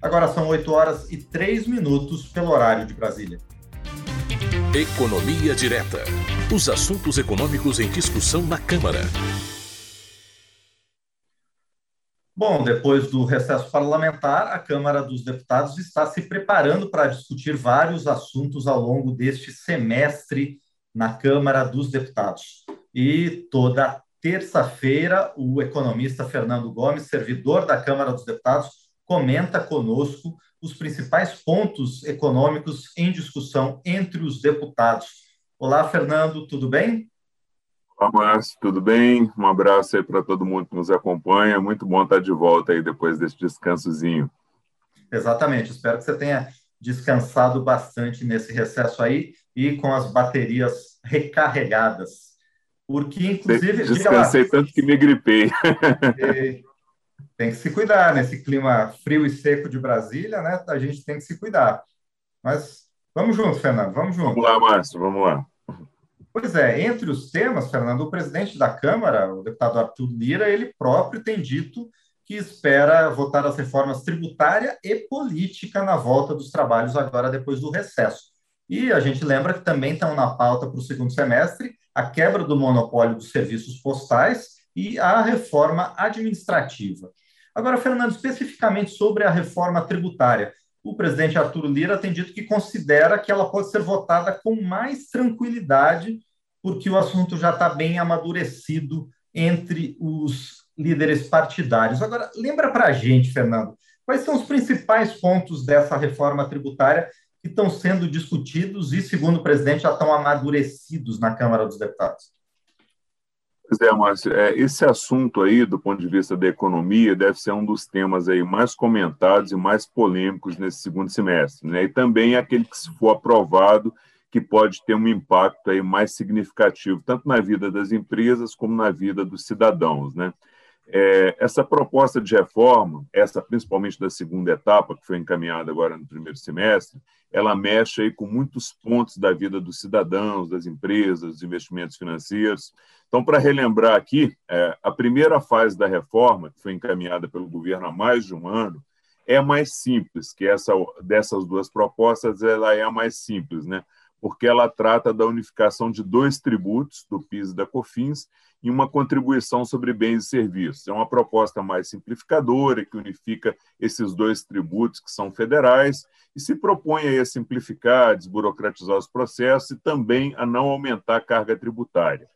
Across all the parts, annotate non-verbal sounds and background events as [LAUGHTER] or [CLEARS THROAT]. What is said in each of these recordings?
Agora são 8 horas e 3 minutos pelo horário de Brasília. Economia Direta. Os assuntos econômicos em discussão na Câmara. Bom, depois do recesso parlamentar, a Câmara dos Deputados está se preparando para discutir vários assuntos ao longo deste semestre na Câmara dos Deputados. E toda terça-feira, o economista Fernando Gomes, servidor da Câmara dos Deputados, comenta conosco os principais pontos econômicos em discussão entre os deputados. Olá, Fernando, tudo bem? Olá, Márcio, tudo bem? Um abraço aí para todo mundo que nos acompanha. Muito bom estar de volta aí depois desse descansozinho. Exatamente, espero que você tenha descansado bastante nesse recesso aí e com as baterias recarregadas. Porque, inclusive. Descansei tanto que me gripei. [LAUGHS] tem que se cuidar nesse clima frio e seco de Brasília, né? A gente tem que se cuidar. Mas vamos junto, Fernando, vamos junto. Vamos lá, Márcio, vamos lá. Pois é, entre os temas, Fernando, o presidente da Câmara, o deputado Arthur Lira, ele próprio tem dito que espera votar as reformas tributária e política na volta dos trabalhos agora depois do recesso. E a gente lembra que também estão na pauta para o segundo semestre a quebra do monopólio dos serviços postais e a reforma administrativa. Agora, Fernando, especificamente sobre a reforma tributária, o presidente Arthur Lira tem dito que considera que ela pode ser votada com mais tranquilidade, porque o assunto já está bem amadurecido entre os líderes partidários. Agora, lembra para a gente, Fernando, quais são os principais pontos dessa reforma tributária que estão sendo discutidos e, segundo o presidente, já estão amadurecidos na Câmara dos Deputados? Pois é, Márcio, é, esse assunto aí, do ponto de vista da economia, deve ser um dos temas aí mais comentados e mais polêmicos nesse segundo semestre, né? E também é aquele que, se for aprovado, que pode ter um impacto aí mais significativo, tanto na vida das empresas como na vida dos cidadãos, né? É, essa proposta de reforma, essa principalmente da segunda etapa, que foi encaminhada agora no primeiro semestre, ela mexe aí com muitos pontos da vida dos cidadãos, das empresas, dos investimentos financeiros. Então, para relembrar aqui, é, a primeira fase da reforma, que foi encaminhada pelo governo há mais de um ano, é mais simples, que essa dessas duas propostas, ela é a mais simples, né? Porque ela trata da unificação de dois tributos, do PIS e da COFINS, e uma contribuição sobre bens e serviços. É uma proposta mais simplificadora, que unifica esses dois tributos que são federais e se propõe a simplificar, desburocratizar os processos e também a não aumentar a carga tributária.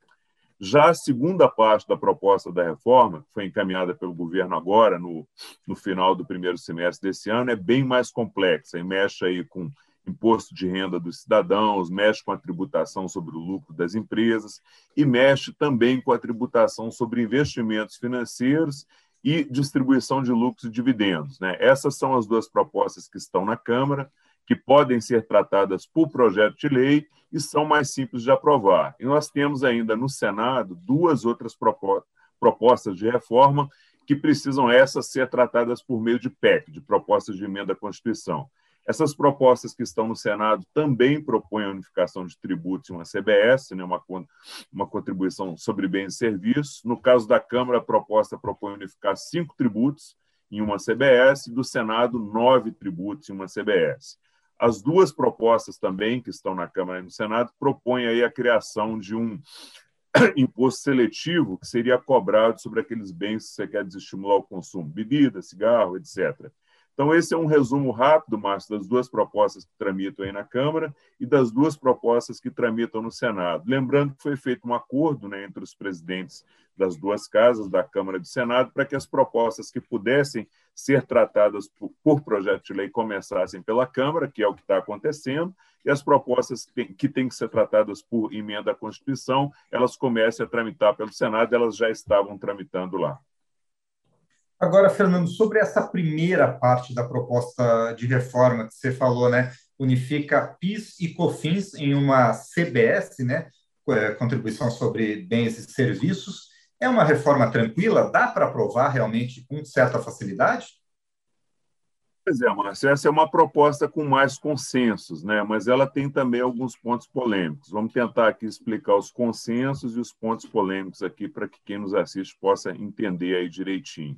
Já a segunda parte da proposta da reforma, que foi encaminhada pelo governo agora, no, no final do primeiro semestre desse ano, é bem mais complexa e mexe aí com imposto de renda dos cidadãos, mexe com a tributação sobre o lucro das empresas e mexe também com a tributação sobre investimentos financeiros e distribuição de lucros e dividendos. Né? Essas são as duas propostas que estão na Câmara, que podem ser tratadas por projeto de lei e são mais simples de aprovar. E nós temos ainda no Senado duas outras propostas de reforma que precisam essas ser tratadas por meio de PEC, de propostas de emenda à Constituição. Essas propostas que estão no Senado também propõem a unificação de tributos em uma CBS, né, uma, uma contribuição sobre bens e serviços. No caso da Câmara, a proposta propõe unificar cinco tributos em uma CBS, do Senado, nove tributos em uma CBS. As duas propostas também, que estão na Câmara e no Senado, propõem aí a criação de um [COUGHS] imposto seletivo que seria cobrado sobre aqueles bens que você quer desestimular o consumo, bebida, cigarro, etc. Então, esse é um resumo rápido, Márcio, das duas propostas que tramitam aí na Câmara e das duas propostas que tramitam no Senado. Lembrando que foi feito um acordo né, entre os presidentes das duas casas, da Câmara e do Senado, para que as propostas que pudessem ser tratadas por, por projeto de lei começassem pela Câmara, que é o que está acontecendo, e as propostas que, que têm que ser tratadas por emenda à Constituição, elas comecem a tramitar pelo Senado, elas já estavam tramitando lá. Agora, Fernando, sobre essa primeira parte da proposta de reforma que você falou, né? Unifica PIS e COFINS em uma CBS, né? É, contribuição sobre bens e serviços. É uma reforma tranquila? Dá para aprovar realmente com certa facilidade? Pois é, Márcio, essa é uma proposta com mais consensos, né? mas ela tem também alguns pontos polêmicos. Vamos tentar aqui explicar os consensos e os pontos polêmicos aqui para que quem nos assiste possa entender aí direitinho.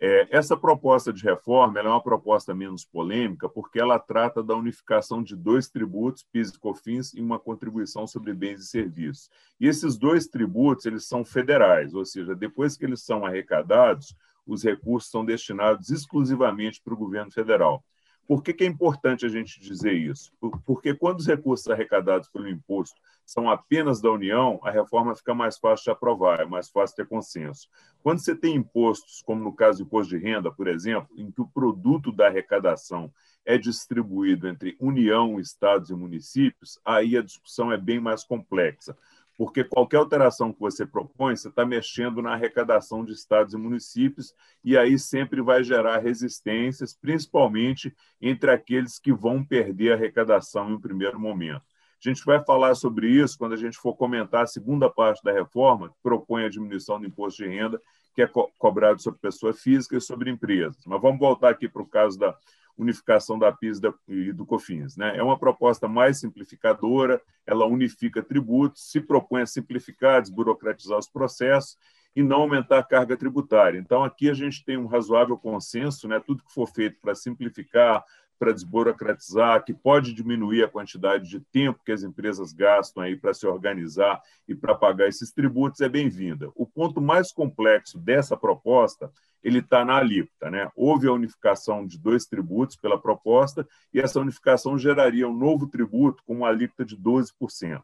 É, essa proposta de reforma é uma proposta menos polêmica porque ela trata da unificação de dois tributos, PIS e COFINS, e uma contribuição sobre bens e serviços. E esses dois tributos eles são federais, ou seja, depois que eles são arrecadados, os recursos são destinados exclusivamente para o governo federal. Por que, que, é importante a gente dizer isso? Porque quando os recursos arrecadados pelo imposto são apenas da União, a reforma fica mais fácil de aprovar, é mais fácil ter consenso. Quando você tem impostos, como no caso do imposto de renda, por exemplo, em que o produto da arrecadação é distribuído entre União, estados e municípios, aí a discussão é bem mais complexa porque qualquer alteração que você propõe, você está mexendo na arrecadação de estados e municípios, e aí sempre vai gerar resistências, principalmente entre aqueles que vão perder a arrecadação em um primeiro momento. A gente vai falar sobre isso quando a gente for comentar a segunda parte da reforma, que propõe a diminuição do imposto de renda, que é co cobrado sobre pessoa física e sobre empresas. Mas vamos voltar aqui para o caso da unificação da PIS e do COFINS. Né? É uma proposta mais simplificadora, ela unifica tributos, se propõe a simplificar, desburocratizar os processos e não aumentar a carga tributária. Então, aqui a gente tem um razoável consenso, né? tudo que for feito para simplificar, para desburocratizar, que pode diminuir a quantidade de tempo que as empresas gastam aí para se organizar e para pagar esses tributos é bem-vinda. O ponto mais complexo dessa proposta ele está na alíquota. Né? Houve a unificação de dois tributos pela proposta e essa unificação geraria um novo tributo com uma alíquota de 12%.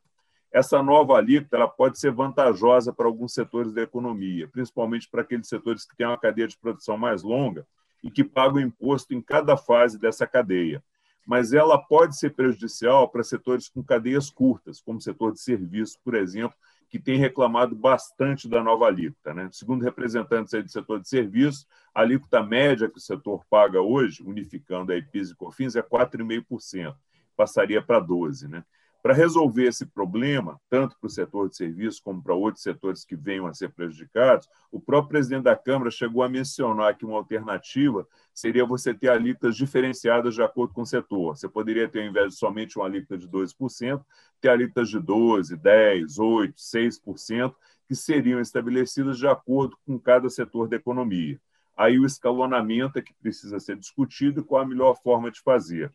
Essa nova alíquota ela pode ser vantajosa para alguns setores da economia, principalmente para aqueles setores que têm uma cadeia de produção mais longa e que pagam imposto em cada fase dessa cadeia. Mas ela pode ser prejudicial para setores com cadeias curtas, como o setor de serviços, por exemplo, que tem reclamado bastante da nova alíquota. Né? Segundo representantes do setor de serviços, a alíquota média que o setor paga hoje, unificando a PIS e COFINS, é 4,5%, passaria para 12%. Né? Para resolver esse problema, tanto para o setor de serviços como para outros setores que venham a ser prejudicados, o próprio presidente da Câmara chegou a mencionar que uma alternativa seria você ter alíquotas diferenciadas de acordo com o setor. Você poderia ter, ao invés de somente uma alíquota de 12%, ter alíquotas de 12%, 10%, 8%, 6%, que seriam estabelecidas de acordo com cada setor da economia. Aí o escalonamento é que precisa ser discutido e qual a melhor forma de fazer.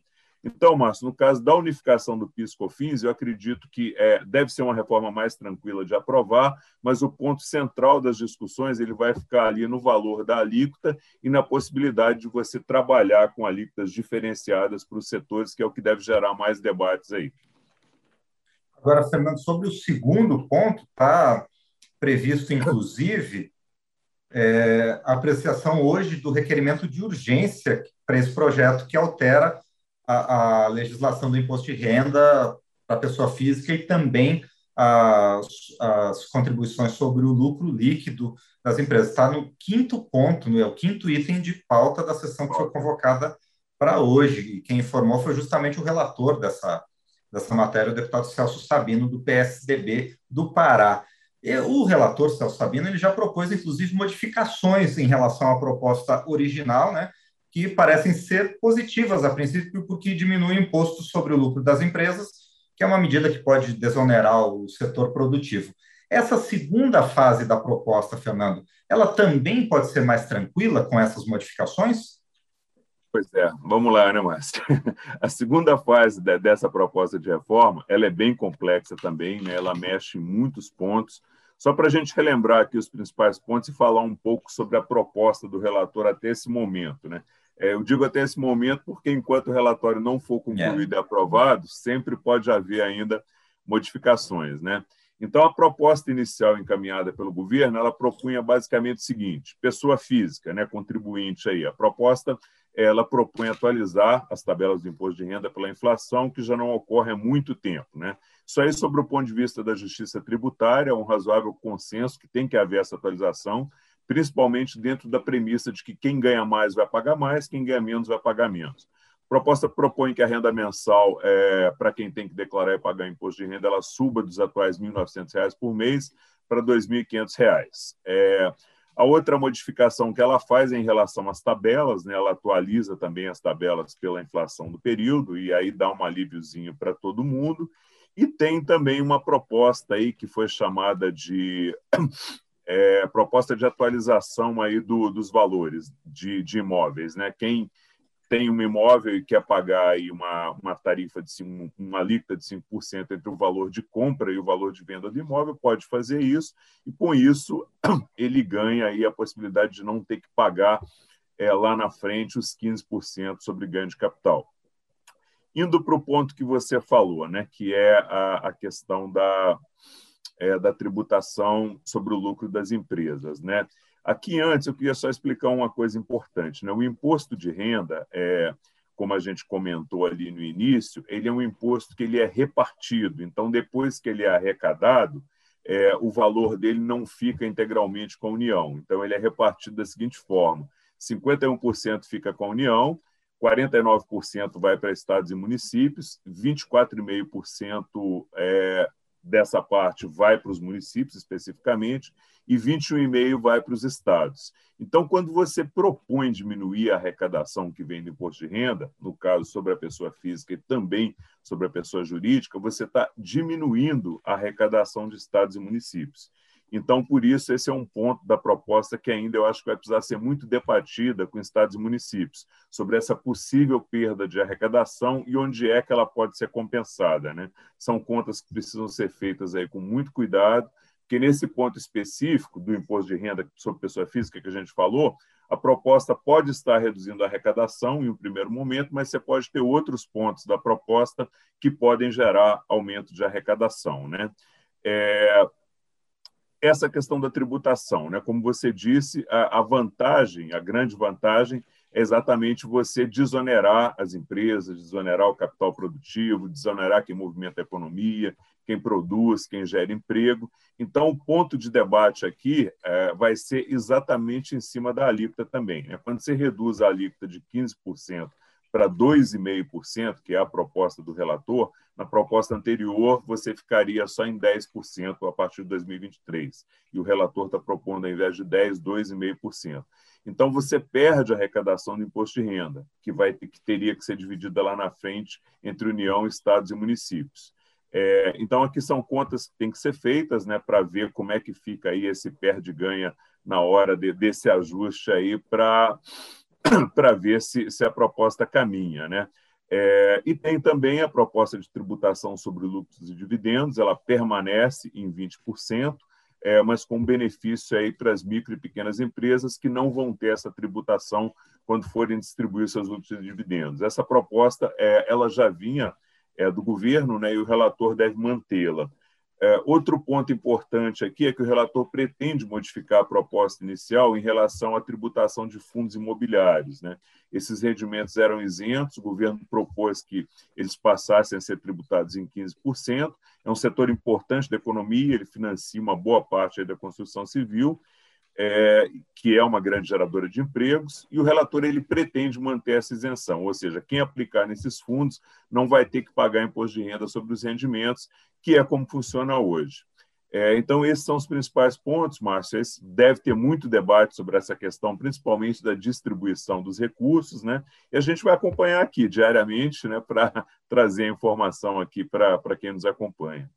Então, Márcio, no caso da unificação do PIS/COFINS, eu acredito que é, deve ser uma reforma mais tranquila de aprovar, mas o ponto central das discussões ele vai ficar ali no valor da alíquota e na possibilidade de você trabalhar com alíquotas diferenciadas para os setores, que é o que deve gerar mais debates aí. Agora, Fernando, sobre o segundo ponto, está previsto, inclusive, é, a apreciação hoje do requerimento de urgência para esse projeto que altera a, a legislação do imposto de renda para a pessoa física e também as, as, contribuições sobre o lucro líquido das empresas. Está no quinto ponto, no é o quinto item de pauta da sessão que foi convocada para hoje. E quem informou foi justamente o relator dessa, dessa matéria, o deputado Celso Sabino, do PSDB do Pará. E o relator Celso Sabino ele já propôs, inclusive, modificações em relação à proposta original, né? Que parecem ser positivas a princípio, porque diminui o imposto sobre o lucro das empresas, que é uma medida que pode desonerar o setor produtivo. Essa segunda fase da proposta, Fernando, ela também pode ser mais tranquila com essas modificações? Pois é, vamos lá, né, Márcio? [LAUGHS] A segunda fase dessa proposta de reforma, ela é bem complexa também, né? ela mexe em muitos pontos. Só para a gente relembrar aqui os principais pontos e falar um pouco sobre a proposta do relator até esse momento, né? É, eu digo até esse momento porque, enquanto o relatório não for concluído é. e aprovado, sempre pode haver ainda modificações. Né? Então, a proposta inicial encaminhada pelo governo, ela propunha basicamente o seguinte, pessoa física, né, contribuinte aí, a proposta, ela propõe atualizar as tabelas do imposto de renda pela inflação, que já não ocorre há muito tempo. Né? Isso aí, sobre o ponto de vista da justiça tributária, é um razoável consenso que tem que haver essa atualização, principalmente dentro da premissa de que quem ganha mais vai pagar mais, quem ganha menos vai pagar menos. A proposta propõe que a renda mensal, é, para quem tem que declarar e pagar imposto de renda, ela suba dos atuais R$ 1.900 por mês para R$ 2.500. É, a outra modificação que ela faz é em relação às tabelas, né? ela atualiza também as tabelas pela inflação do período, e aí dá um alíviozinho para todo mundo. E tem também uma proposta aí que foi chamada de proposta de atualização aí do, dos valores de, de imóveis. Né? Quem tem um imóvel e quer pagar aí uma, uma tarifa de uma alíquota de 5% entre o valor de compra e o valor de venda do imóvel, pode fazer isso, e com isso [CLEARS THROAT] ele ganha aí a possibilidade de não ter que pagar é, lá na frente os 15% sobre ganho de capital. Indo para o ponto que você falou, né, que é a, a questão da, é, da tributação sobre o lucro das empresas. Né? Aqui antes eu queria só explicar uma coisa importante. Né? O imposto de renda, é, como a gente comentou ali no início, ele é um imposto que ele é repartido. Então, depois que ele é arrecadado, é, o valor dele não fica integralmente com a União. Então, ele é repartido da seguinte forma: 51% fica com a União, 49% vai para estados e municípios, 24,5% é, dessa parte vai para os municípios especificamente e 21,5% vai para os estados. Então, quando você propõe diminuir a arrecadação que vem do imposto de renda, no caso sobre a pessoa física e também sobre a pessoa jurídica, você está diminuindo a arrecadação de estados e municípios. Então, por isso, esse é um ponto da proposta que ainda eu acho que vai precisar ser muito debatida com estados e municípios, sobre essa possível perda de arrecadação e onde é que ela pode ser compensada. Né? São contas que precisam ser feitas aí com muito cuidado, porque nesse ponto específico do imposto de renda sobre pessoa física que a gente falou, a proposta pode estar reduzindo a arrecadação em um primeiro momento, mas você pode ter outros pontos da proposta que podem gerar aumento de arrecadação. Né? É, essa questão da tributação. Né? Como você disse, a, a vantagem, a grande vantagem, é exatamente você desonerar as empresas, desonerar o capital produtivo, desonerar quem movimenta a economia, quem produz, quem gera emprego. Então, o ponto de debate aqui é, vai ser exatamente em cima da alíquota também. Né? Quando você reduz a alíquota de 15% para 2,5%, que é a proposta do relator, na proposta anterior você ficaria só em 10% a partir de 2023. E o relator está propondo, ao invés de 10%, 2,5%. Então você perde a arrecadação do imposto de renda, que, vai, que teria que ser dividida lá na frente entre União, Estados e municípios. É, então, aqui são contas que têm que ser feitas né, para ver como é que fica aí esse perde-ganha na hora de, desse ajuste aí para [CLEARS THROAT] ver se, se a proposta caminha. Né? É, e tem também a proposta de tributação sobre lucros e dividendos, ela permanece em 20%, é, mas com benefício aí para as micro e pequenas empresas que não vão ter essa tributação quando forem distribuir seus lucros e dividendos. Essa proposta é, ela já vinha é, do governo né, e o relator deve mantê-la. É, outro ponto importante aqui é que o relator pretende modificar a proposta inicial em relação à tributação de fundos imobiliários. Né? Esses rendimentos eram isentos, o governo propôs que eles passassem a ser tributados em 15%. É um setor importante da economia, ele financia uma boa parte da construção civil é, que é uma grande geradora de empregos, e o relator ele pretende manter essa isenção, ou seja, quem aplicar nesses fundos não vai ter que pagar imposto de renda sobre os rendimentos, que é como funciona hoje. É, então, esses são os principais pontos, Márcio. Esse deve ter muito debate sobre essa questão, principalmente da distribuição dos recursos, né? E a gente vai acompanhar aqui diariamente, né, para [LAUGHS] trazer a informação aqui para quem nos acompanha.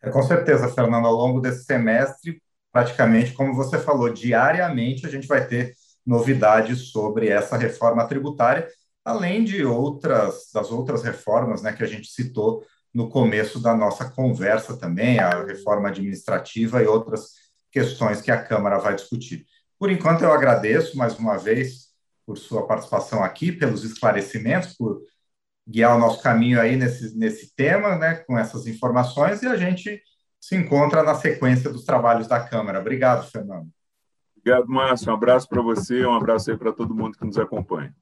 É, com certeza, Fernando, ao longo desse semestre, praticamente, como você falou, diariamente a gente vai ter novidades sobre essa reforma tributária, além de outras das outras reformas, né, que a gente citou no começo da nossa conversa também, a reforma administrativa e outras questões que a Câmara vai discutir. Por enquanto, eu agradeço mais uma vez por sua participação aqui, pelos esclarecimentos, por guiar o nosso caminho aí nesse, nesse tema, né, com essas informações, e a gente se encontra na sequência dos trabalhos da Câmara. Obrigado, Fernando. Obrigado, Márcio. Um abraço para você, um abraço aí para todo mundo que nos acompanha.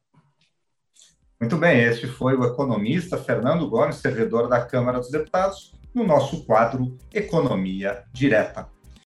Muito bem, este foi o economista Fernando Gomes, servidor da Câmara dos Deputados, no nosso quadro Economia Direta.